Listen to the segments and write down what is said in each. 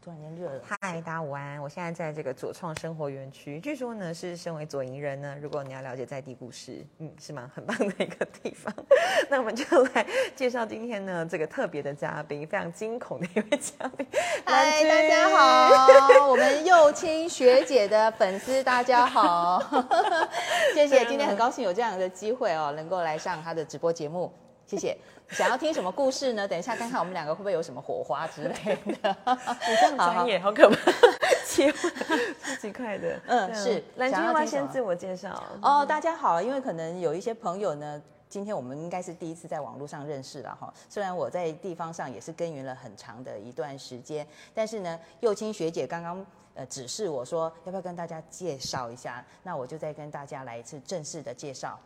突然间热了。嗨，大家午安！我现在在这个左创生活园区，据说呢是身为左营人呢，如果你要了解在地故事，嗯，是蛮很棒的一个地方。那我们就来介绍今天呢这个特别的嘉宾，非常惊恐的一位嘉宾。嗨，大家好，我们幼青学姐的粉丝，大家好，谢谢。今天很高兴有这样的机会哦，能够来上她的直播节目，谢谢。想要听什么故事呢？等一下看看我们两个会不会有什么火花之类的。你这样专业，好可怕，切换超级快的。嗯，是。蓝君要不要先自我介绍？哦，大家好，因为可能有一些朋友呢，今天我们应该是第一次在网络上认识了哈。虽然我在地方上也是耕耘了很长的一段时间，但是呢，幼青学姐刚刚呃指示我说要不要跟大家介绍一下，那我就再跟大家来一次正式的介绍。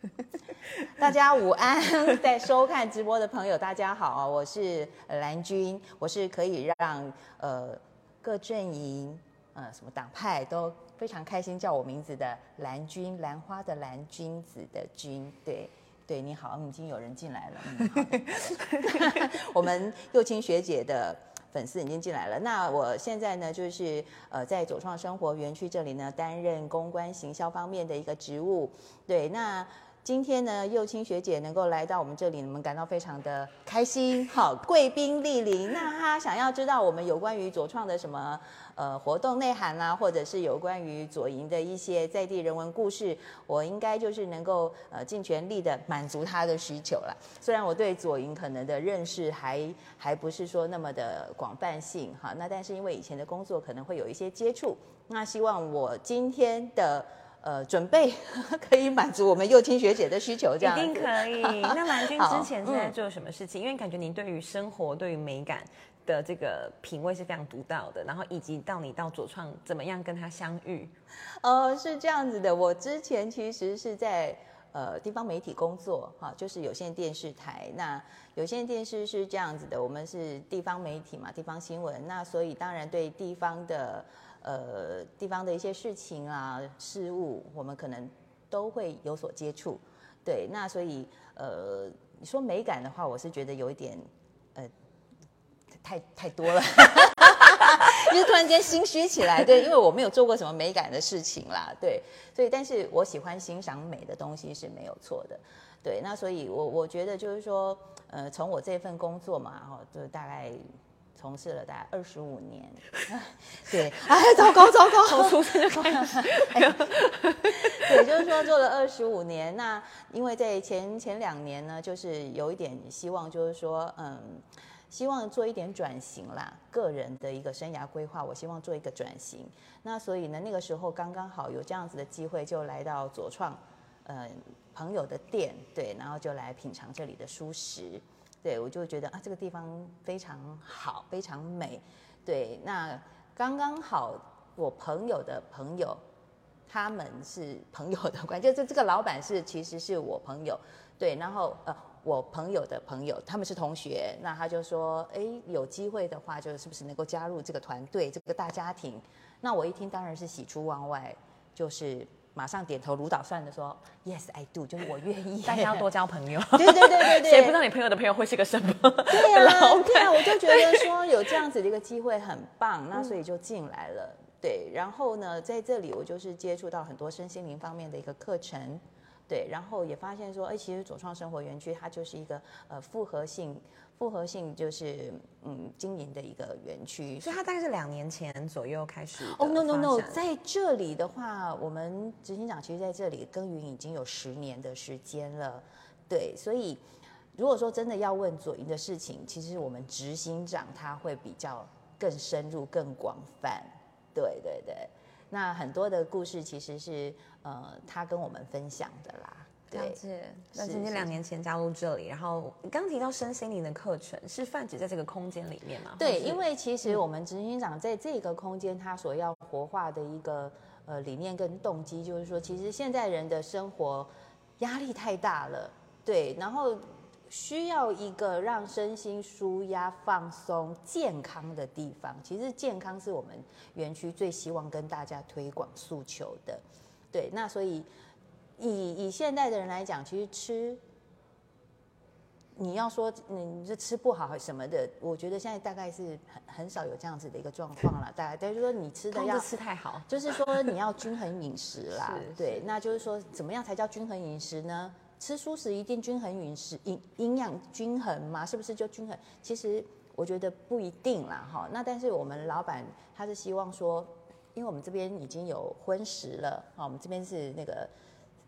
大家午安，在收看直播的朋友，大家好，我是蓝军，我是可以让呃各阵营呃什么党派都非常开心叫我名字的蓝军，兰花的蓝，君子的君，对对，你好，已经有人进来了，我们幼青学姐的粉丝已经进来了，那我现在呢就是呃在左创生活园区这里呢担任公关行销方面的一个职务，对，那。今天呢，幼青学姐能够来到我们这里，我们感到非常的开心。好，贵宾莅临，那她想要知道我们有关于左创的什么呃活动内涵啦，或者是有关于左营的一些在地人文故事，我应该就是能够呃尽全力的满足她的需求了。虽然我对左营可能的认识还还不是说那么的广泛性哈，那但是因为以前的工作可能会有一些接触，那希望我今天的。呃，准备 可以满足我们幼青学姐的需求，这样一定可以。那蓝君之前是在做什么事情？因为感觉您对于生活、对于美感的这个品味是非常独到的。然后以及到你到左创怎么样跟他相遇？呃，是这样子的。我之前其实是在呃地方媒体工作，哈，就是有线电视台。那有线电视是这样子的，我们是地方媒体嘛，地方新闻。那所以当然对地方的。呃，地方的一些事情啊、事物，我们可能都会有所接触。对，那所以呃，你说美感的话，我是觉得有一点呃，太太多了，就是突然间心虚起来。对，因为我没有做过什么美感的事情啦。对，所以但是我喜欢欣赏美的东西是没有错的。对，那所以我我觉得就是说，呃，从我这份工作嘛，哈，就大概。从事了大概二十五年，对，哎，糟糕糟糕，从出生就开始，对，就是说做了二十五年。那因为在前前两年呢，就是有一点希望，就是说，嗯，希望做一点转型啦，个人的一个生涯规划，我希望做一个转型。那所以呢，那个时候刚刚好有这样子的机会，就来到左创，呃，朋友的店，对，然后就来品尝这里的舒食。对，我就觉得啊，这个地方非常好，非常美。对，那刚刚好，我朋友的朋友，他们是朋友的关系，就这个老板是其实是我朋友。对，然后呃，我朋友的朋友，他们是同学，那他就说，哎，有机会的话，就是不是能够加入这个团队，这个大家庭？那我一听，当然是喜出望外，就是。马上点头如捣蒜的说：“Yes, I do。”就是我愿意。大家要多交朋友。对对对对对。谁不知道你朋友的朋友会是个什么？对啊，对啊，我就觉得说有这样子的一个机会很棒，那所以就进来了。对，然后呢，在这里我就是接触到很多身心灵方面的一个课程。对，然后也发现说，哎，其实左创生活园区它就是一个呃复合性。复合性就是嗯经营的一个园区，所以它大概是两年前左右开始。哦，no no no，在这里的话，我们执行长其实在这里耕耘已经有十年的时间了。对，所以如果说真的要问左营的事情，其实我们执行长他会比较更深入、更广泛。对对对，那很多的故事其实是呃他跟我们分享的啦。了解。那今天两年前加入这里，然后你刚提到身心灵的课程是泛指在这个空间里面吗？对，因为其实我们执行长在这个空间，他所要活化的一个呃理念跟动机，就是说，其实现在人的生活压力太大了，对，然后需要一个让身心舒压、放松、健康的地方。其实健康是我们园区最希望跟大家推广诉求的，对，那所以。以以现代的人来讲，其实吃，你要说你这吃不好什么的，我觉得现在大概是很很少有这样子的一个状况了。大概，但是说你吃的要吃太好，就是说你要均衡饮食啦。是对，那就是说怎么样才叫均衡饮食呢？吃素食一定均衡饮食，营营养均衡嘛？是不是就均衡？其实我觉得不一定啦，哈。那但是我们老板他是希望说，因为我们这边已经有荤食了，啊，我们这边是那个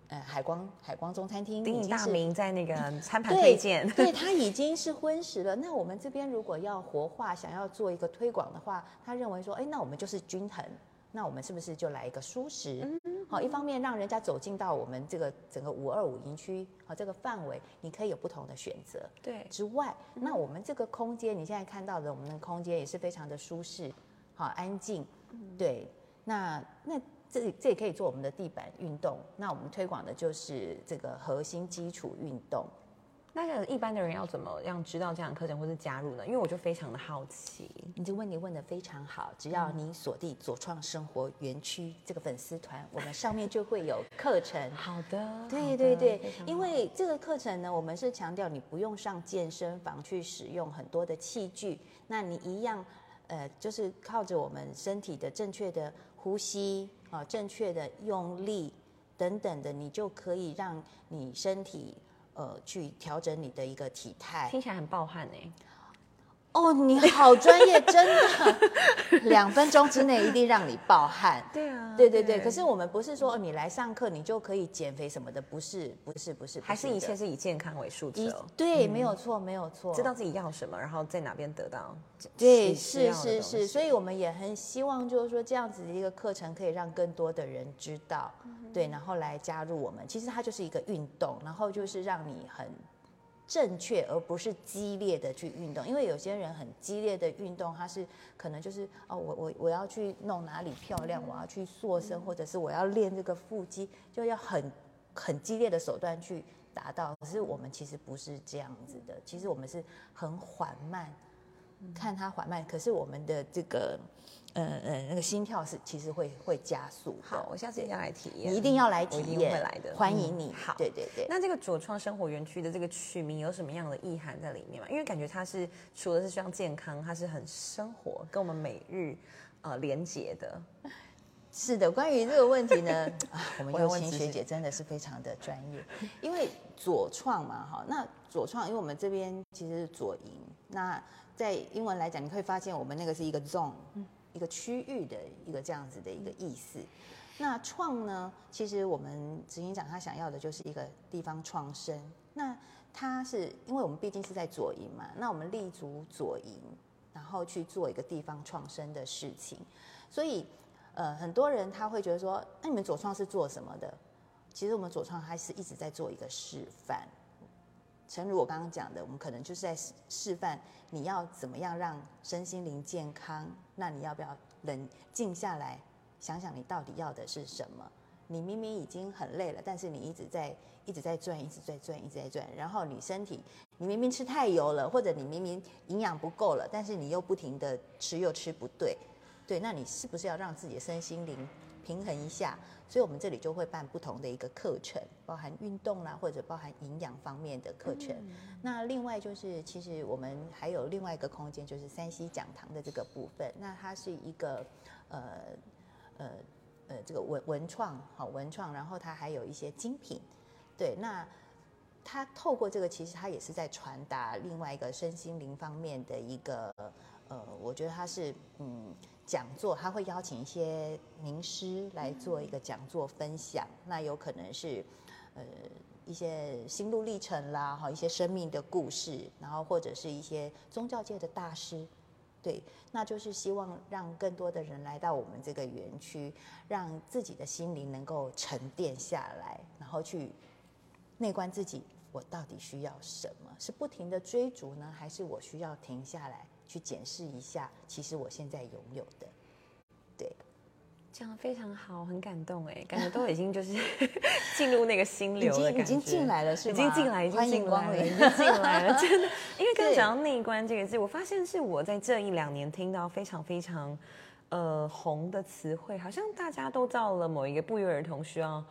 呃海光海光中餐厅，鼎鼎大名在那个餐盘对推荐。对，他已经是荤食了。那我们这边如果要活化，想要做一个推广的话，他认为说，哎，那我们就是均衡，那我们是不是就来一个素食？嗯好，一方面让人家走进到我们这个整个五二五营区好这个范围，你可以有不同的选择。对，之外，那我们这个空间，你现在看到的我们的空间也是非常的舒适，好安静，对。那那这这也可以做我们的地板运动。那我们推广的就是这个核心基础运动。那个一般的人要怎么样知道这样的课程或是加入呢？因为我就非常的好奇。你这问题问的非常好，只要你锁定左创生活园区这个粉丝团，我们上面就会有课程。好的，对对对，因为这个课程呢，我们是强调你不用上健身房去使用很多的器具，那你一样，呃，就是靠着我们身体的正确的呼吸啊、正确的用力等等的，你就可以让你身体呃去调整你的一个体态。听起来很暴汗哎。哦，你好专业，真的，两分钟之内一定让你爆汗。对啊对对对，可是我们不是说哦你来上课你就可以减肥什么的，不是不是不是，还是一切是以健康为诉以求，对，没有错没有错，知道自己要什么，然后在哪边得到。对，是是是，所以我们也很希望，就是说这样子的一个课程可以让更多的人知道，对，然后来加入我们。其实它就是一个运动，然后就是让你很正确，而不是激烈的去运动。因为有些人很激烈的运动，他是可能就是哦，我我我要去弄哪里漂亮，我要去塑身，或者是我要练这个腹肌，就要很很激烈的手段去达到。可是我们其实不是这样子的，其实我们是很缓慢。看它缓慢，可是我们的这个，呃呃，那个心跳是其实会会加速。好，我下次一定要来体验。你一定要来我一定体验，会来的，嗯欢迎你。好，对对对。那这个左创生活园区的这个取名有什么样的意涵在里面吗？因为感觉它是除了是像健康，它是很生活，跟我们每日呃连结的。是的，关于这个问题呢，啊，我们我要优心学姐真的是非常的专业，因为左创嘛，哈，那左创，因为我们这边其实是左营，那在英文来讲，你会发现我们那个是一个 zone，一个区域的一个这样子的一个意思。那创呢，其实我们执行长他想要的就是一个地方创生。那他是因为我们毕竟是在左营嘛，那我们立足左营，然后去做一个地方创生的事情，所以。呃，很多人他会觉得说，那你们左创是做什么的？其实我们左创还是一直在做一个示范。诚如我刚刚讲的，我们可能就是在示示范你要怎么样让身心灵健康。那你要不要冷静下来，想想你到底要的是什么？你明明已经很累了，但是你一直在一直在转，一直在转，一直在转，然后你身体你明明吃太油了，或者你明明营养不够了，但是你又不停的吃又吃不对。对，那你是不是要让自己的身心灵平衡一下？所以我们这里就会办不同的一个课程，包含运动啦，或者包含营养方面的课程。那另外就是，其实我们还有另外一个空间，就是山西讲堂的这个部分。那它是一个呃呃呃这个文文创好文创，然后它还有一些精品。对，那它透过这个，其实它也是在传达另外一个身心灵方面的一个呃，我觉得它是嗯。讲座，他会邀请一些名师来做一个讲座分享，那有可能是呃一些心路历程啦，哈，一些生命的故事，然后或者是一些宗教界的大师，对，那就是希望让更多的人来到我们这个园区，让自己的心灵能够沉淀下来，然后去内观自己，我到底需要什么？是不停的追逐呢，还是我需要停下来？去检视一下，其实我现在拥有的，对，讲的非常好，很感动哎，感觉都已经就是 进入那个心流了，已经已经进来了，是吗？已经进来，已经进来了，已经进来了，真的。因为刚讲到内观这个字，我发现是我在这一两年听到非常非常呃红的词汇，好像大家都到了某一个不约而同需要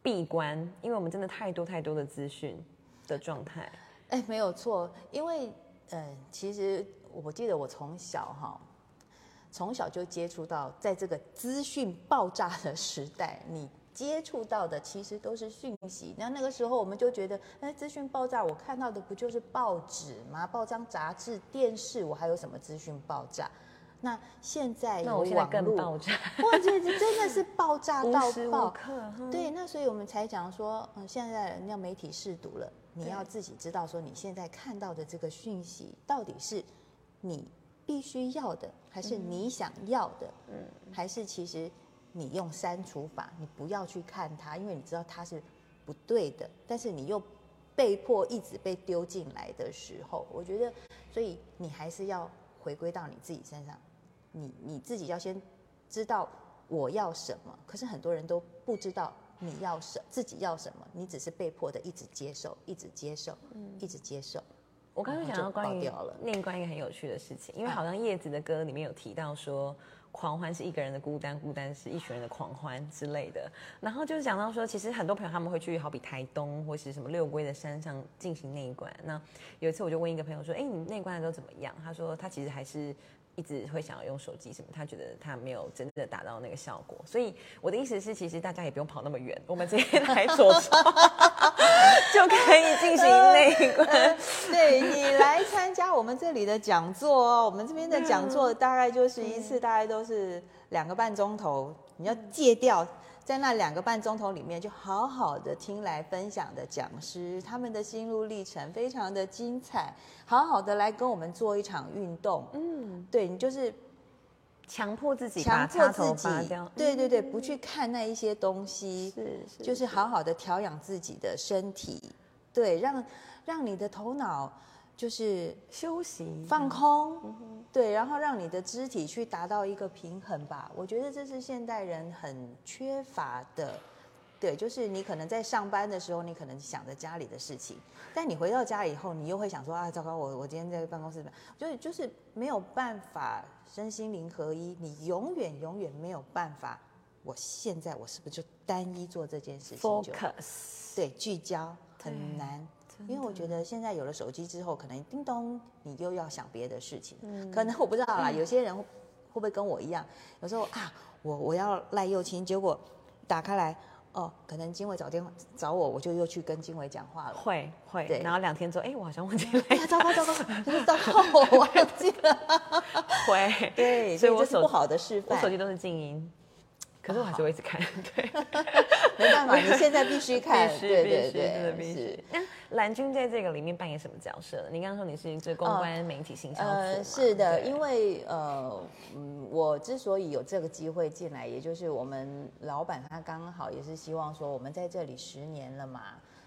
闭关，因为我们真的太多太多的资讯的状态。哎，没有错，因为呃，其实我记得我从小哈，从小就接触到，在这个资讯爆炸的时代，你接触到的其实都是讯息。那那个时候我们就觉得，哎，资讯爆炸，我看到的不就是报纸吗？报章、杂志、电视，我还有什么资讯爆炸？那现在有网络，哇，这这真的是爆炸 到爆！对，那所以我们才讲说，嗯，现在人家媒体试读了，你要自己知道说，你现在看到的这个讯息到底是你必须要的，还是你想要的？嗯，还是其实你用删除法，你不要去看它，因为你知道它是不对的，但是你又被迫一直被丢进来的时候，我觉得，所以你还是要回归到你自己身上。你你自己要先知道我要什么，可是很多人都不知道你要什自己要什么，你只是被迫的一直接受，一直接受，嗯，一直接受。我刚刚想到关于另一关一个很有趣的事情，因为好像叶子的歌里面有提到说。狂欢是一个人的孤单，孤单是一群人的狂欢之类的。然后就是讲到说，其实很多朋友他们会去好比台东或是什么六龟的山上进行内观。那有一次我就问一个朋友说：“哎，你内观的都怎么样？”他说他其实还是一直会想要用手机什么，他觉得他没有真的达到那个效果。所以我的意思是，其实大家也不用跑那么远，我们直接来左窗 就可以进行内观。对你来参加我们这里的讲座哦，我们这边的讲座大概就是一次，大概都是两个半钟头。你要戒掉，在那两个半钟头里面，就好好的听来分享的讲师，他们的心路历程非常的精彩，好好的来跟我们做一场运动。嗯，对。你就是强迫自己，强迫自己，对对对，不去看那一些东西，是是，就是好好的调养自己的身体，对，让让你的头脑。就是休息、放空，对，然后让你的肢体去达到一个平衡吧。我觉得这是现代人很缺乏的，对，就是你可能在上班的时候，你可能想着家里的事情，但你回到家以后，你又会想说啊，糟糕，我我今天在办公室，就是就是没有办法身心灵合一，你永远永远没有办法。我现在我是不是就单一做这件事情？Focus，对，聚焦很难。因为我觉得现在有了手机之后，可能叮咚，你又要想别的事情。嗯，可能我不知道啦。有些人会不会跟我一样？有时候啊，我我要赖幼清，结果打开来，哦，可能经纬找电话找我，我就又去跟经纬讲话了。会会，对。然后两天之后，哎，我好像忘记了。哎呀，糟糕糟糕，就是糟糕，我忘记了。会，对，所以我是不好的示范。我手机都是静音。可是我还是会一直看，对，没办法，你现在必须看，对对对，真的必须。那蓝军在这个里面扮演什么角色？你刚刚说你是这公关媒体形象呃，是的，因为呃，嗯，我之所以有这个机会进来，也就是我们老板他刚好也是希望说，我们在这里十年了嘛，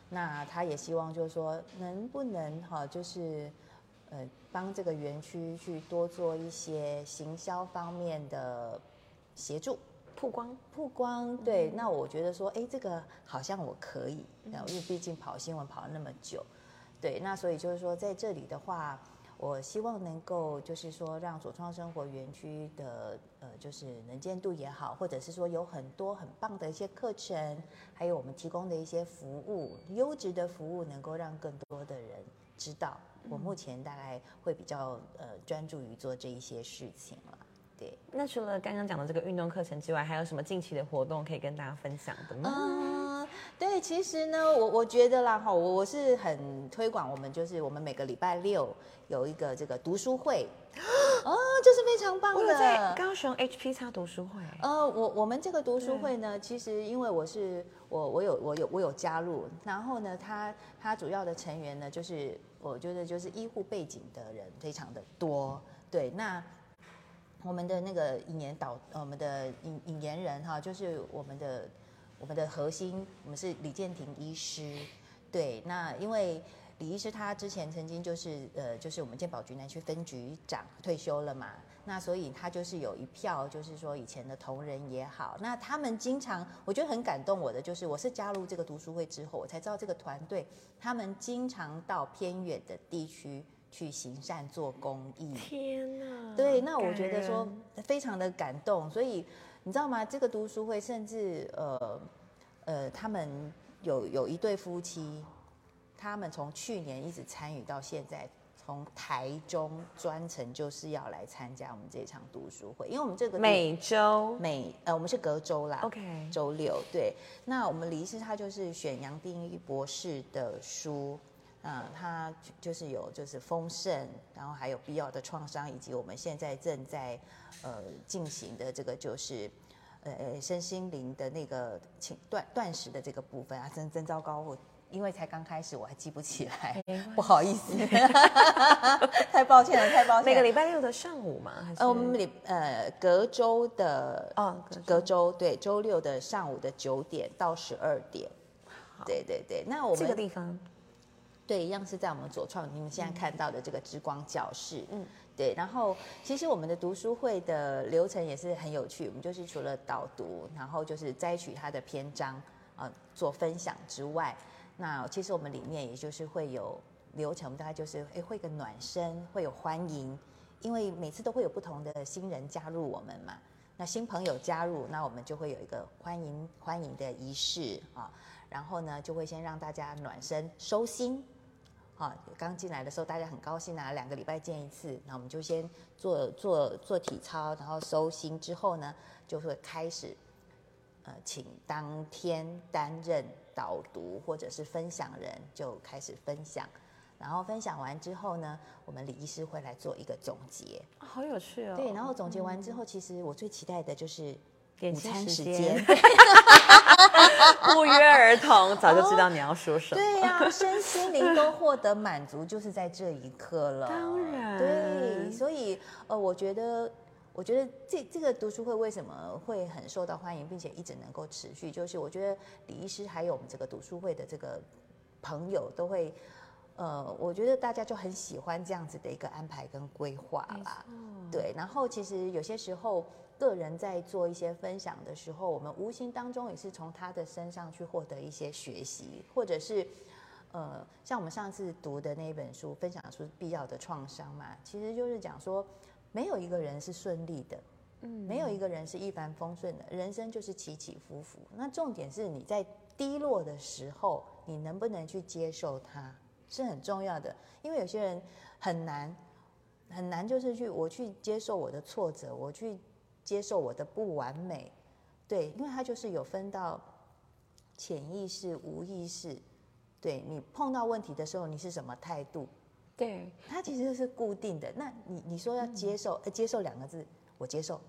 那他也希望就是说，能不能哈，就是呃，帮这个园区去多做一些行销方面的协助。曝光，曝光，对，那我觉得说，哎，这个好像我可以，因为毕竟跑新闻跑了那么久，对，那所以就是说，在这里的话，我希望能够就是说，让左创生活园区的呃，就是能见度也好，或者是说有很多很棒的一些课程，还有我们提供的一些服务，优质的服务，能够让更多的人知道。我目前大概会比较呃专注于做这一些事情了。那除了刚刚讲的这个运动课程之外，还有什么近期的活动可以跟大家分享的吗？嗯，对，其实呢，我我觉得啦哈，我我是很推广我们就是我们每个礼拜六有一个这个读书会，哦，这是非常棒的。在高雄 HP 叉读书会。呃，我我们这个读书会呢，其实因为我是我我有我有我有加入，然后呢，他他主要的成员呢，就是我觉得就是医护背景的人非常的多，对，那。我们的那个引言导，我们的引引言人哈，就是我们的我们的核心，我们是李建廷医师。对，那因为李医师他之前曾经就是呃，就是我们健保局南区分局长退休了嘛，那所以他就是有一票，就是说以前的同仁也好，那他们经常我觉得很感动我的，就是我是加入这个读书会之后，我才知道这个团队他们经常到偏远的地区。去行善做公益，天哪！对，那我觉得说非常的感动，所以你知道吗？这个读书会甚至呃呃，他们有有一对夫妻，他们从去年一直参与到现在，从台中专程就是要来参加我们这场读书会，因为我们这个每周每呃我们是隔周啦 OK 周六对。那我们李医师他就是选杨定一博士的书，嗯、它就是有就是丰盛，然后还有必要的创伤，以及我们现在正在呃进行的这个就是。呃呃，身心灵的那个请断断食的这个部分啊，真真糟糕，我因为才刚开始，我还记不起来，不好意思 太抱歉了，太抱歉了。每个礼拜六的上午嘛，还是呃，我们礼呃隔周的哦隔周隔周对周六的上午的九点到十二点，对对对。那我们这个地方对一样是在我们左创你们现在看到的这个之光教室，嗯，对。然后其实我们的读书会的流程也是很有趣，我们就是除了导读，然后就是摘取它的篇章呃做分享之外，那其实我们里面也就是会有流程，大概就是哎会有个暖身，会有欢迎，因为每次都会有不同的新人加入我们嘛。那新朋友加入，那我们就会有一个欢迎欢迎的仪式啊，然后呢就会先让大家暖身收心。啊，刚进来的时候大家很高兴啊，两个礼拜见一次，那我们就先做做做体操，然后收心之后呢，就会开始呃，请当天担任导读或者是分享人就开始分享，然后分享完之后呢，我们李医师会来做一个总结。啊好有趣哦。对，然后总结完之后，其实我最期待的就是午餐时间。不约而同，早就知道你要说什么。对呀、身心灵都获得满足，就是在这一刻了。当然对，所以呃，我觉得，我觉得这这个读书会为什么会很受到欢迎，并且一直能够持续，就是我觉得李医师还有我们这个读书会的这个朋友都会。呃，我觉得大家就很喜欢这样子的一个安排跟规划啦。对，然后其实有些时候个人在做一些分享的时候，我们无形当中也是从他的身上去获得一些学习，或者是呃，像我们上次读的那一本书，分享出必要的创伤嘛，其实就是讲说，没有一个人是顺利的。嗯，没有一个人是一帆风顺的，人生就是起起伏伏。那重点是你在低落的时候，你能不能去接受它，是很重要的。因为有些人很难，很难，就是去我去接受我的挫折，我去接受我的不完美，对，因为它就是有分到潜意识、无意识，对你碰到问题的时候，你是什么态度，对，它其实是固定的。那你你说要接受，呃，接受两个字，我接受，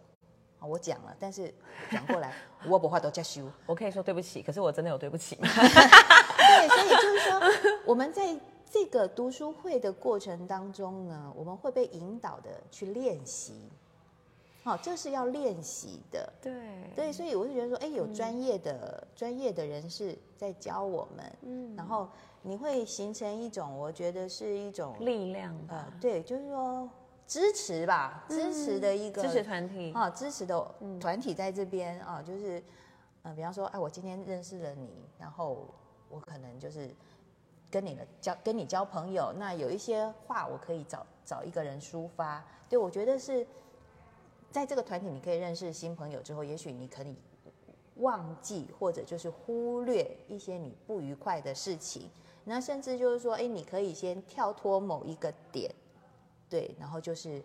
我讲了，但是转过来，我不话都加修。我可以说对不起，可是我真的有对不起吗？对，所以就是说，我们在这个读书会的过程当中呢，我们会被引导的去练习。好、这是要练习的。对对，所以我是觉得说，哎，有专业的、专业的人士在教我们，嗯，然后你会形成一种，我觉得是一种力量呃吧，，对，就是说支持吧，支持的一个支持团体。啊，支持的团体在这边啊，就是呃，比方说，哎，我今天认识了你，然后我可能就是跟你的交跟你交朋友，那有一些话我可以找找一个人抒发。对我觉得是在这个团体，你可以认识新朋友之后，也许你可以忘记或者就是忽略一些你不愉快的事情，那甚至就是说，哎，你可以先跳脱某一个点，对，然后就是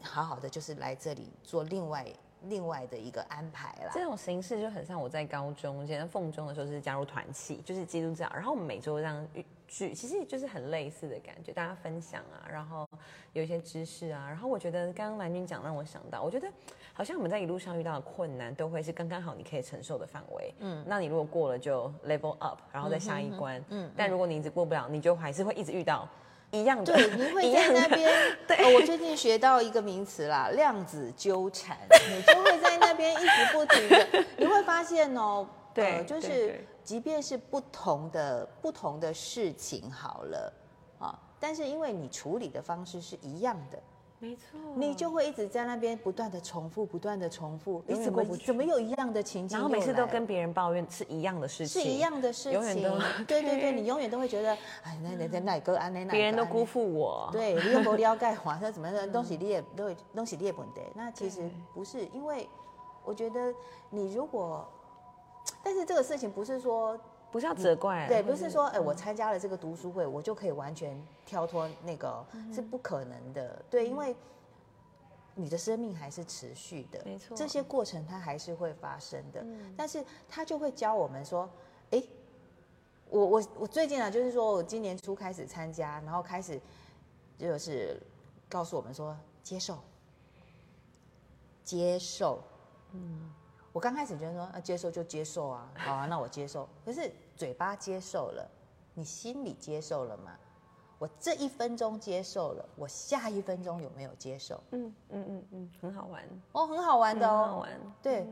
好好的就是来这里做另外另外的一个安排啦。这种形式就很像我在高中，现在凤中的时候是加入团契，就是基督教，然后我们每周这样聚，其实就是很类似的感觉，大家分享啊，然后有一些知识啊，然后我觉得刚刚蓝军讲让我想到，我觉得好像我们在一路上遇到的困难都会是刚刚好你可以承受的范围，嗯，那你如果过了就 level up，然后再下一关，嗯，但如果你一直过不了，你就还是会一直遇到一样的，对，你会在那边。哦我最近学到一个名词啦，量子纠缠，你就会在那边一直不停的，你会发现哦，对呃就是对对即便是不同的不同的事情好了啊，但是因为你处理的方式是一样的，没错，你就会一直在那边不断的重复，不断的重复，你怎么怎么有一样的情景然？后每次都跟别人抱怨是一样的事情，是一样的事情。永远都，对对对，你永远都会觉得，哎，那那那哪个安那哪别人都辜负我，对，你又不了解华 那怎么样的东西你也都东西你也不得。那其实不是，因为我觉得你如果，但是这个事情不是说不是要责怪，对，不是说哎，我参加了这个读书会，我就可以完全跳脱那个，是不可能的。对，因为你的生命还是持续的，没错，这些过程它还是会发生的。但是他就会教我们说，哎，我我我最近啊，就是说我今年初开始参加，然后开始就是告诉我们说，接受，接受，嗯。我刚开始觉得说啊，接受就接受啊，好啊，那我接受。可是嘴巴接受了，你心里接受了吗？我这一分钟接受了，我下一分钟有没有接受？嗯嗯嗯嗯，很好玩哦，很好玩的哦，很好玩。对，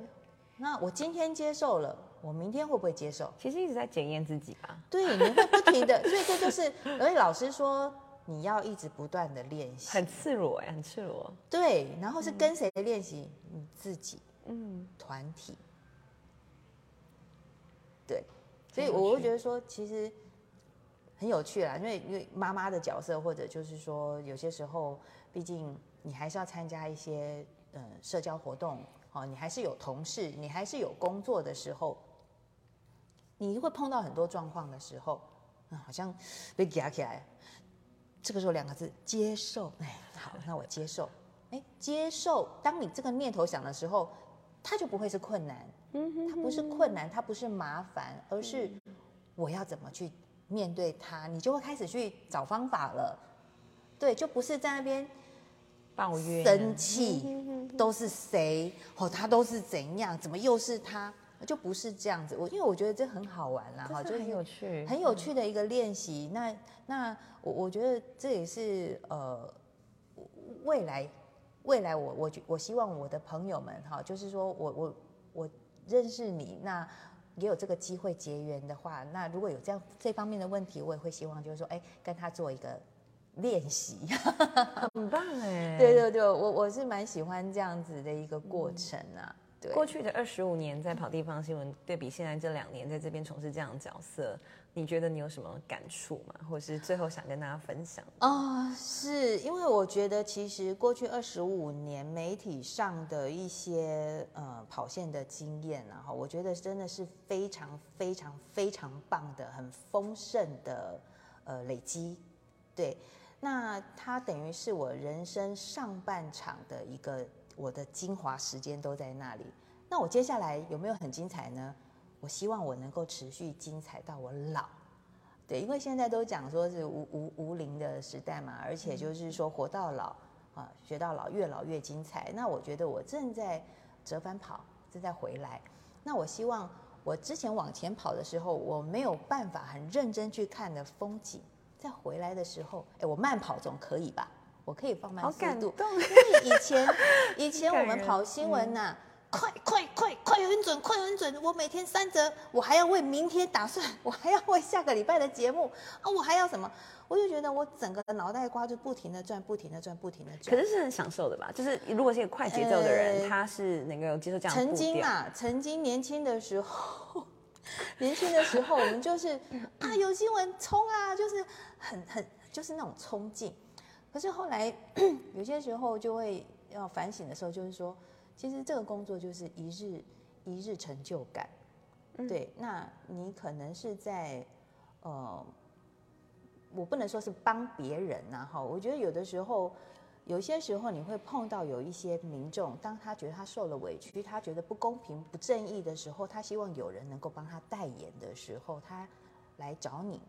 那我今天接受了，我明天会不会接受？其实一直在检验自己吧。对，你会不停的，所以这就是，而且老师说你要一直不断的练习，很赤裸哎，很赤裸。对，然后是跟谁的练习？你自己。嗯，团体，对，所以我会觉得说，其实很有趣啦，因为因为妈妈的角色，或者就是说，有些时候，毕竟你还是要参加一些嗯社交活动，哦，你还是有同事，你还是有工作的时候，你会碰到很多状况的时候，嗯，好像被夹起来，这个时候两个字接受，哎，好，那我接受，哎，接受，当你这个念头想的时候。它就不会是困难，它不是困难，它不是麻烦，而是我要怎么去面对它，你就会开始去找方法了。对，就不是在那边抱怨、生气，都是谁？哦，他都是怎样？怎么又是他？就不是这样子。我因为我觉得这很好玩啦，哈，就很有趣，很有趣的一个练习。那那我我觉得这也是呃未来。未来我我我希望我的朋友们哈，就是说我我我认识你，那也有这个机会结缘的话，那如果有这样这方面的问题，我也会希望就是说，哎，跟他做一个练习，很棒 哎，对对对，我我是蛮喜欢这样子的一个过程啊。对，过去的二十五年在跑地方新闻，对比现在这两年在这边从事这样的角色。你觉得你有什么感触吗？或是最后想跟大家分享？啊，是因为我觉得其实过去二十五年媒体上的一些呃跑线的经验啊，哈，我觉得真的是非常非常非常棒的，很丰盛的呃累积。对，那它等于是我人生上半场的一个我的精华时间都在那里。那我接下来有没有很精彩呢？我希望我能够持续精彩到我老，对，因为现在都讲说是无无无龄的时代嘛，而且就是说活到老啊，学到老，越老越精彩。那我觉得我正在折返跑，正在回来。那我希望我之前往前跑的时候，我没有办法很认真去看的风景，在回来的时候，哎，我慢跑总可以吧？我可以放慢速度，因为以前以前 我们跑新闻呐。快快快快很准，快很准！我每天三折，我还要为明天打算，我还要为下个礼拜的节目啊，我还要什么？我就觉得我整个脑袋瓜就不停的转，不停的转，不停的转。可是是很享受的吧？就是如果是一个快节奏的人，他是能够接受这样。曾经啊，曾经年轻的时候，年轻的时候我们就是啊，有新闻冲啊，就是很很就是那种冲劲。可是后来 有些时候就会要反省的时候，就是说。其实这个工作就是一日一日成就感，对。那你可能是在，呃，我不能说是帮别人呐，哈。我觉得有的时候，有些时候你会碰到有一些民众，当他觉得他受了委屈，他觉得不公平、不正义的时候，他希望有人能够帮他代言的时候，他来找你，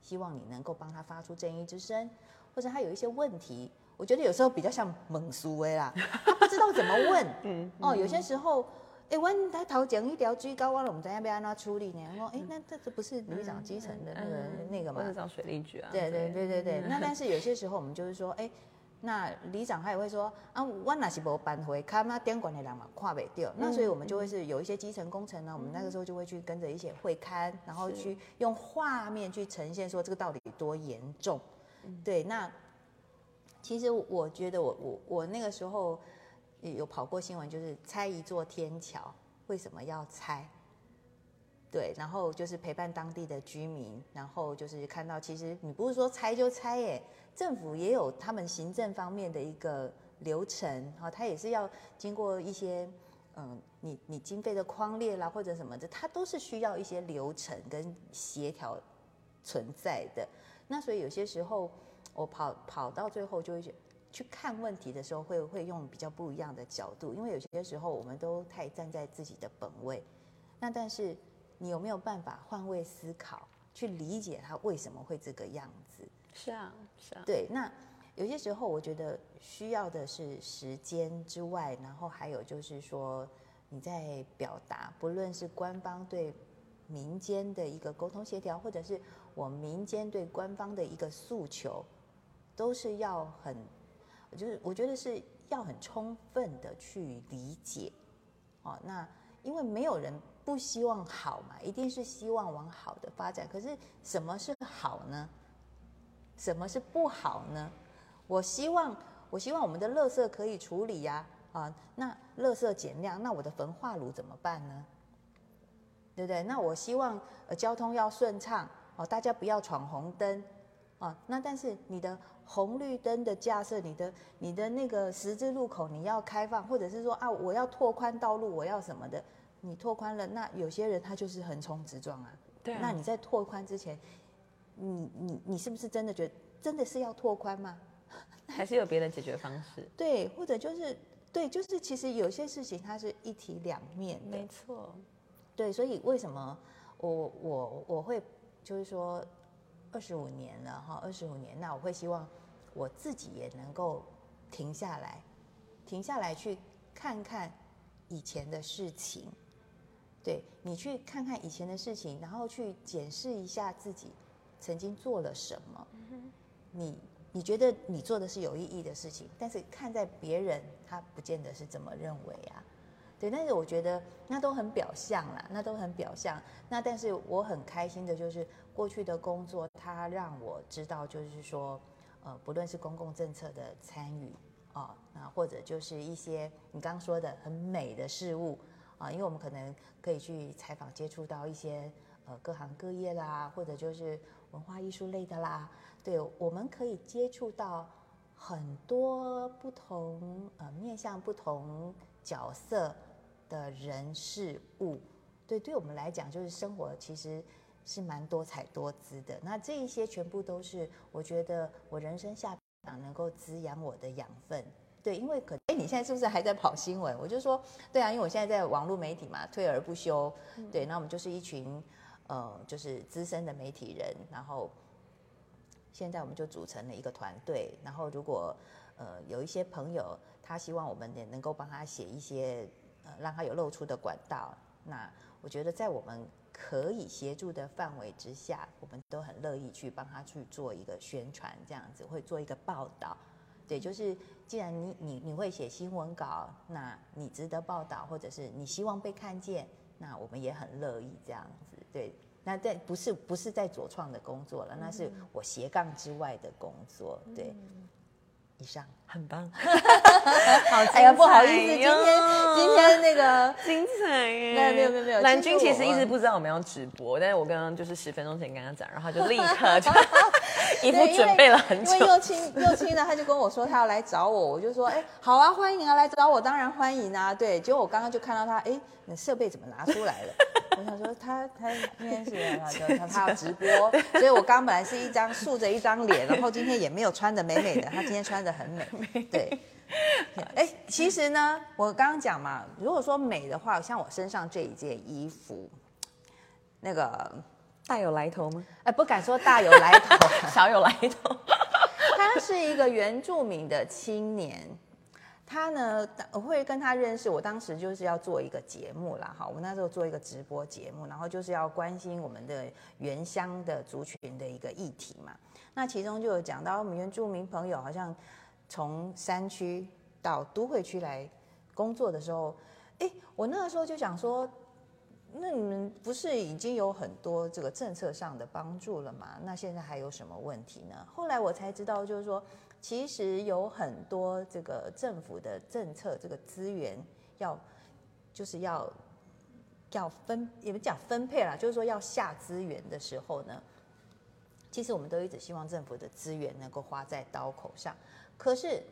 希望你能够帮他发出正义之声，或者他有一些问题。我觉得有时候比较像猛苏威啦，他不知道怎么问。嗯哦，有些时候，哎，问他头讲一条追高，完了我们怎样被安他处理呢？然后，哎，那这这不是旅长基层的那个那个吗？是找水利局啊。对对对对对。那但是有些时候我们就是说，哎，那里长他也会说啊，我那是无办回，看那监管的人嘛跨不掉。那所以我们就会是有一些基层工程呢，我们那个时候就会去跟着一些会刊，然后去用画面去呈现说这个到底多严重。对，那。其实我觉得我我我那个时候有跑过新闻，就是拆一座天桥，为什么要拆？对，然后就是陪伴当地的居民，然后就是看到其实你不是说拆就拆耶，政府也有他们行政方面的一个流程，哈，他也是要经过一些嗯，你你经费的框列啦，或者什么的，它都是需要一些流程跟协调存在的。那所以有些时候我跑跑到最后就会去看问题的时候，会会用比较不一样的角度，因为有些时候我们都太站在自己的本位。那但是你有没有办法换位思考，去理解他为什么会这个样子？是啊，是啊。对，那有些时候我觉得需要的是时间之外，然后还有就是说你在表达，不论是官方对民间的一个沟通协调，或者是我民间对官方的一个诉求，都是要很，就是我觉得是要很充分的去理解。哦，那因为没有人不希望好嘛，一定是希望往好的发展。可是什么是好呢？什么是不好呢？我希望，我希望我们的垃圾可以处理呀，啊，那垃圾减量，那我的焚化炉怎么办呢？对不对？那我希望呃交通要顺畅，哦，大家不要闯红灯，啊，那但是你的红绿灯的架设，你的你的那个十字路口你要开放，或者是说啊，我要拓宽道路，我要什么的，你拓宽了，那有些人他就是横冲直撞啊，对啊那你在拓宽之前。你你你是不是真的觉得真的是要拓宽吗？还是有别的解决方式？对，或者就是对，就是其实有些事情它是一体两面的。没错，对，所以为什么我我我会就是说二十五年了哈，二十五年，那我会希望我自己也能够停下来，停下来去看看以前的事情。对你去看看以前的事情，然后去检视一下自己曾经做了什么。你你觉得你做的是有意义的事情，但是看在别人他不见得是这么认为啊。对，但是我觉得那都很表象啦，那都很表象。那但是我很开心的就是过去的工作，它让我知道，就是说，呃，不论是公共政策的参与啊，那或者就是一些你刚刚说的很美的事物啊，因为我们可能可以去采访接触到一些呃各行各业啦，或者就是文化艺术类的啦，对，我们可以接触到很多不同呃面向不同角色的人事物，对，对我们来讲就是生活其实是蛮多彩多姿的。那这一些全部都是我觉得我人生下场能够滋养我的养分。对，因为可哎，你现在是不是还在跑新闻？我就说，对啊，因为我现在在网络媒体嘛，退而不休。对，那我们就是一群呃，就是资深的媒体人，然后现在我们就组成了一个团队。然后如果呃有一些朋友他希望我们也能够帮他写一些呃让他有露出的管道，那我觉得在我们可以协助的范围之下，我们都很乐意去帮他去做一个宣传，这样子会做一个报道。对，就是既然你你你会写新闻稿，那你值得报道，或者是你希望被看见，那我们也很乐意这样子。对，那在不是不是在左创的工作了，那是我斜杠之外的工作。对，以上。很棒，好，哎呀，不好意思，今天今天那个 精彩耶！没有没有没有没有蓝军其其实一直不知道我们要直播，但是我刚刚就是十分钟前跟他讲，然后他就立刻就 一副对因为准备了很久因为。幼青幼青呢，他就跟我说他要来找我，我就说，哎，好啊，欢迎啊，来找我，当然欢迎啊。对，结果我刚刚就看到他，哎，你设备怎么拿出来了？我想说他他今天 是他他他要直播，所以我刚本来是一张竖着一张脸，然后今天也没有穿的美美的，他今天穿的很美，对。哎，其实呢，我刚刚讲嘛，如果说美的话，像我身上这一件衣服，那个大有来头吗？哎，不敢说大有来头，小有来头。他是一个原住民的青年，他呢，我会跟他认识。我当时就是要做一个节目啦，哈，我们那时候做一个直播节目，然后就是要关心我们的原乡的族群的一个议题嘛。那其中就有讲到我们原住民朋友好像从山区到都会区来工作的时候，哎，我那个时候就想说，那你们不是已经有很多这个政策上的帮助了吗？那现在还有什么问题呢？后来我才知道，就是说，其实有很多这个政府的政策，这个资源要就是要要分，也不讲分配啦，就是说要下资源的时候呢，其实我们都一直希望政府的资源能够花在刀口上，可是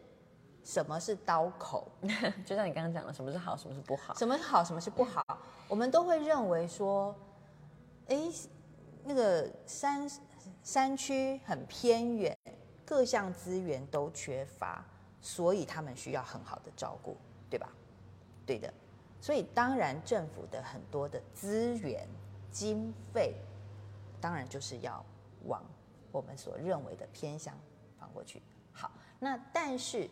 什么是刀口，就像你刚刚讲的，什么是好，什么是不好。什么是好，什么是不好，我们都会认为说，哎，那个山山区很偏远，各项资源都缺乏，所以他们需要很好的照顾，对吧？对的，所以当然政府的很多的资源经费，当然就是要往我们所认为的偏乡放过去。好，那但是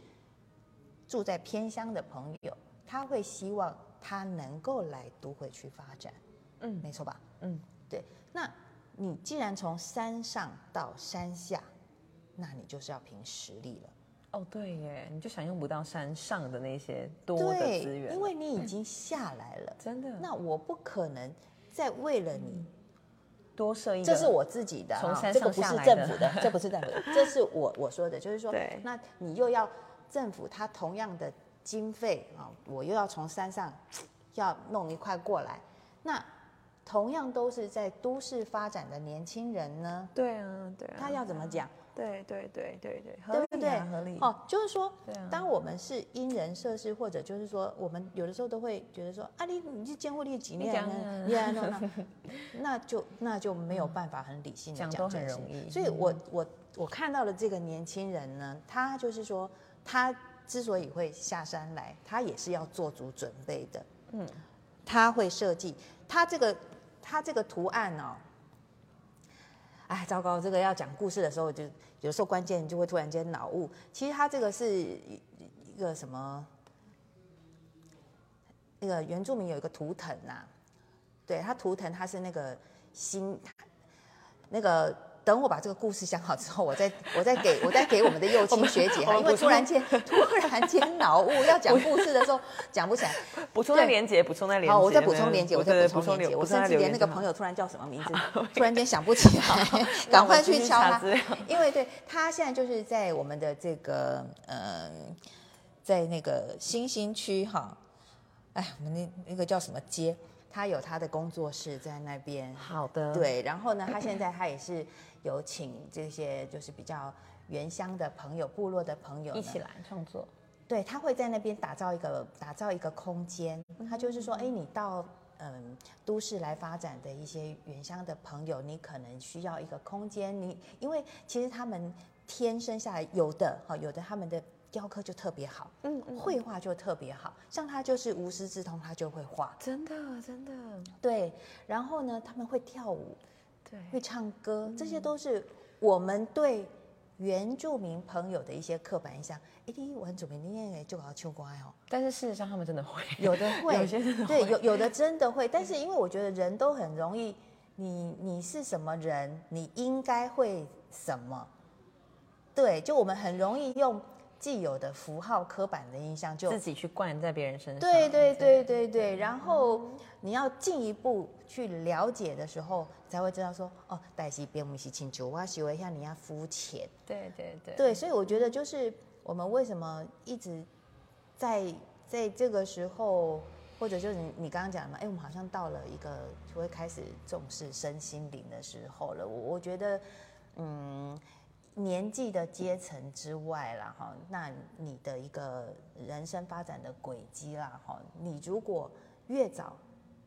住在偏乡的朋友，他会希望他能够来都会区发展，嗯没错吧？嗯，对。那你既然从山上到山下，那你就是要凭实力了。哦，对耶，你就享用不到山上的那些多的对资源，因为你已经下来了。真的那我不可能再为了你，多设一个，这是我自己的啊，从山这个不是政府的，这不是政府的，这是我我说的，就是说，那你又要政府他同样的经费啊，我又要从山上要弄一块过来，那同样都是在都市发展的年轻人呢，对啊，对啊，他要怎么讲？对对对对对，合对不对理啊，合理。哦，就是说当我们是因人设事，或者就是说，我们有的时候都会觉得说，啊，你你是监护力几你年呢？你来弄那，那就那就没有办法很理性的讲都很容易所以我我我看到了这个年轻人呢，他就是说，他之所以会下山来，他也是要做足准备的。嗯，他会设计，他这个他这个图案哦，哎，糟糕，这个要讲故事的时候，就有时候关键就会突然间脑雾。其实他这个是一一个什么？那个原住民有一个图腾呐、对他图腾他是那个心，那个等我把这个故事想好之后，我再 我再给我再给我们的幼青学姐哈，因为突然间 突然间脑雾，要讲故事的时候讲不起来。补充在连接，补充在连接。好，我再补充连接，我再补充连接，我甚至连那个朋友突然叫什么名字，突然间想不起来，赶快去敲他。因为对他现在就是在我们的这个嗯，在那个新兴区哈，哎，我们那那个叫什么街，他有他的工作室在那边。好的，对，然后呢，他现在他也是有请这些就是比较原乡的朋友、部落的朋友一起来创作。对他会在那边打造一个打造一个空间，他就是说，哎，你到嗯都市来发展的一些原乡的朋友，你可能需要一个空间，你因为其实他们天生下来有的哈，有的他们的雕刻就特别好，嗯嗯，绘画就特别好，像他就是无师自通，他就会画，真的真的，对，然后呢，他们会跳舞，对，会唱歌，这些都是我们对原住民朋友的一些刻板印象。哎，你原住民你也就要秋瓜哦。但是事实上他们真的会，有的会，有些真的对，有有的真的会，但是因为我觉得人都很容易，你你是什么人，你应该会什么，对，就我们很容易用既有的符号、刻板的印象就自己去灌在别人身上。对对对对对，然后你要进一步去了解的时候，才会知道说，哦，黛西边我们是请求我喜欢一下你要肤浅，对对对对，所以我觉得就是我们为什么一直在在这个时候，或者就是你你刚刚讲的嘛，哎，我们好像到了一个就会开始重视身心灵的时候了。我我觉得，嗯，年纪的阶层之外啦，哈，那你的一个人生发展的轨迹啦，哈，你如果越早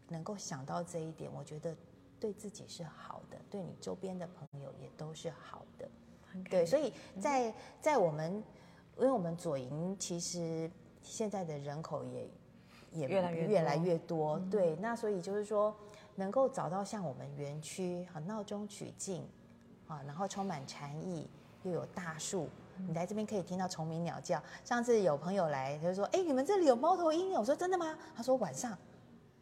能够想到这一点，我觉得对自己是好的，对你周边的朋友也都是好的。对，所以在在我们，因为我们左营其实现在的人口也也越来越越来多越多，对，那所以就是说，能够找到像我们园区啊闹中取静啊，然后充满禅意，又有大树。你来这边可以听到虫鸣鸟叫。上次有朋友来，他就说：“哎、你们这里有猫头鹰耶？”我说：“真的吗？”他说：“晚上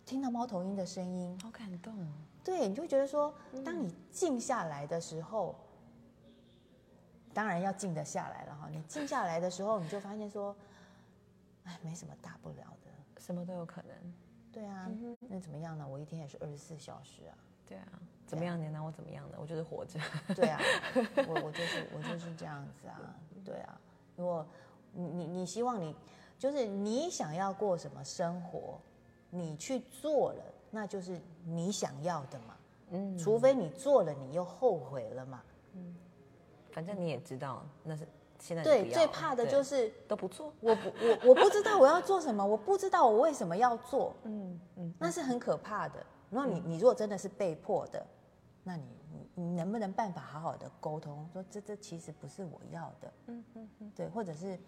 听到猫头鹰的声音，好感动哦。对，你就会觉得说，当你静下来的时候，当然要静得下来了哈。你静下来的时候，你就发现说，哎，没什么大不了的。什么都有可能。对啊，那怎么样呢？我一天也是二十四小时啊。对啊，怎么样？你拿我怎么样的？我就是活着。对啊，我我就是我就是这样子啊。对啊，如果你你你希望你就是你想要过什么生活，你去做了，那就是你想要的嘛。嗯，除非你做了，你又后悔了嘛。嗯反正你也知道那是现在对，最怕的就是是都不做。我不我我不知道我要做什么，我不知道我为什么要做，嗯嗯，那是很可怕的。然后你你如果真的是被迫的，那你你你能不能办法好好的沟通，说这这其实不是我要的，嗯嗯嗯，对，或者是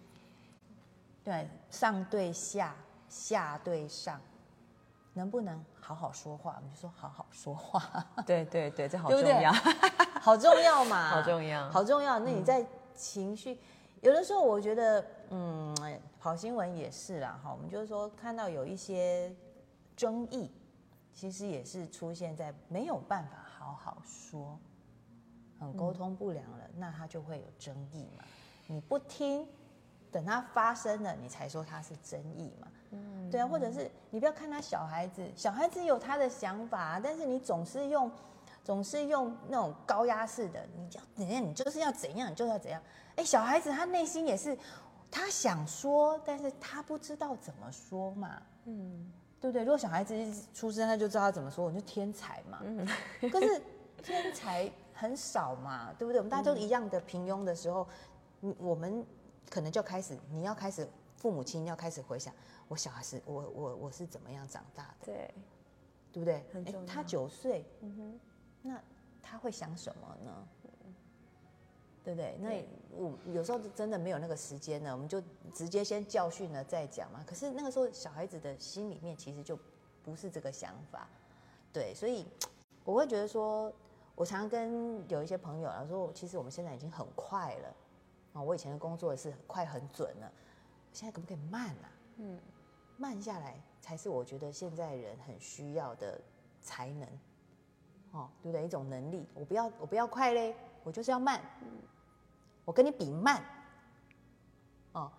对上对下，下对上，能不能好好说话？我们就说好好说话，对对对，这 好重要，好重要嘛，好重要好重要。那你在情绪，有的时候我觉得，嗯，跑新闻也是啦，哈，我们就是说看到有一些争议，其实也是出现在没有办法好好说，很，沟通不良了，那他就会有争议嘛。你不听，等他发生了，你才说他是争议嘛。嗯，对啊，或者是你不要看他小孩子，小孩子有他的想法，但是你总是用，总是用那种高压式的，你要怎样，你就是要怎样，你就要怎样。哎，小孩子他内心也是，他想说，但是他不知道怎么说嘛，嗯对不对？如果小孩子一出生他就知道他怎么说，我就天才嘛。嗯，可是天才很少嘛，对不对？我们大家都一样的平庸的时候，你我们可能就开始，你要开始，父母亲要开始回想，我小孩是我我我是怎么样长大的，对，对不对？很重要他九岁，嗯哼，那他会想什么呢？对不对？那对我有时候真的没有那个时间呢，我们就直接先教训了再讲嘛。可是那个时候小孩子的心里面其实就不是这个想法，对，所以我会觉得说，我常常跟有一些朋友啊说，其实我们现在已经很快了啊，我以前的工作是很快很准了，现在可不可以慢啊？嗯，慢下来才是我觉得现在人很需要的才能，哦，对不对？一种能力，我不要我不要快嘞，我就是要慢，我跟你比慢，哦，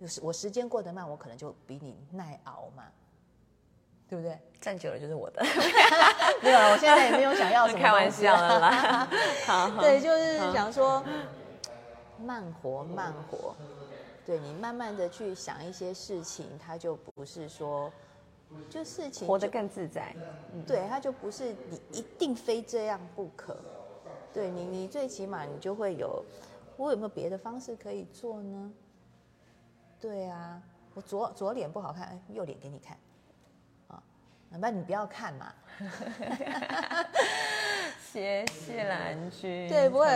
就是我时间过得慢，我可能就比你耐熬嘛，对不对？站久了就是我的，对啊，我现在也没有想要什么 开玩笑的啦。好，对，就是想说慢活慢活，对你慢慢的去想一些事情，它就不是说就事情活得更自在。嗯对，它就不是你一定非这样不可。对你，你最起码你就会有，我有没有别的方式可以做呢？对啊，我左左脸不好看，哎右脸给你看，啊，那你不要看嘛。谢谢兰君。对，不会，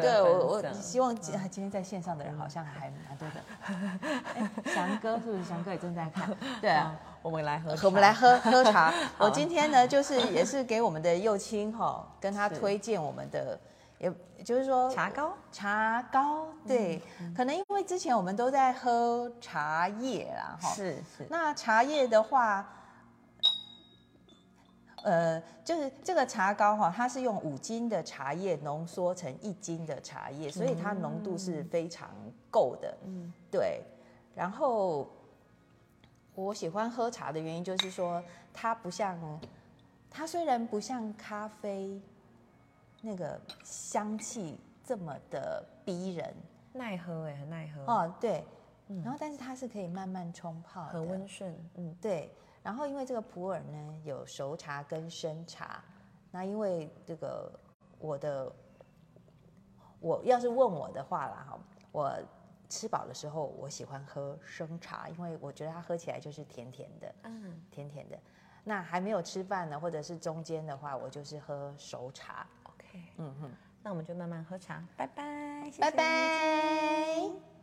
对我我希望今今天在线上的人好像还蛮多的。哎，翔哥是不是？翔哥也正在看。对啊，我们来喝，我们来喝喝茶。我今天呢，就是也是给我们的幼青哈，跟他推荐我们的，也就是说茶膏。茶膏。对，可能因为之前我们都在喝茶叶啦，哈。是是，那茶叶的话，呃，就是这个茶膏哈，它是用五斤的茶叶浓缩成一斤的茶叶，所以它浓度是非常够的。嗯对，然后我喜欢喝茶的原因就是说，它不像，它虽然不像咖啡那个香气这么的逼人耐喝哎，很耐喝，哦，对，然后但是它是可以慢慢冲泡，很温顺。嗯，对，然后因为这个普洱呢有熟茶跟生茶，那因为这个我的，我要是问我的话啦哈，我吃饱的时候我喜欢喝生茶，因为我觉得它喝起来就是甜甜的，嗯，甜甜的。那还没有吃饭呢，或者是中间的话，我就是喝熟茶。OK，嗯哼，那我们就慢慢喝茶，拜拜，拜拜。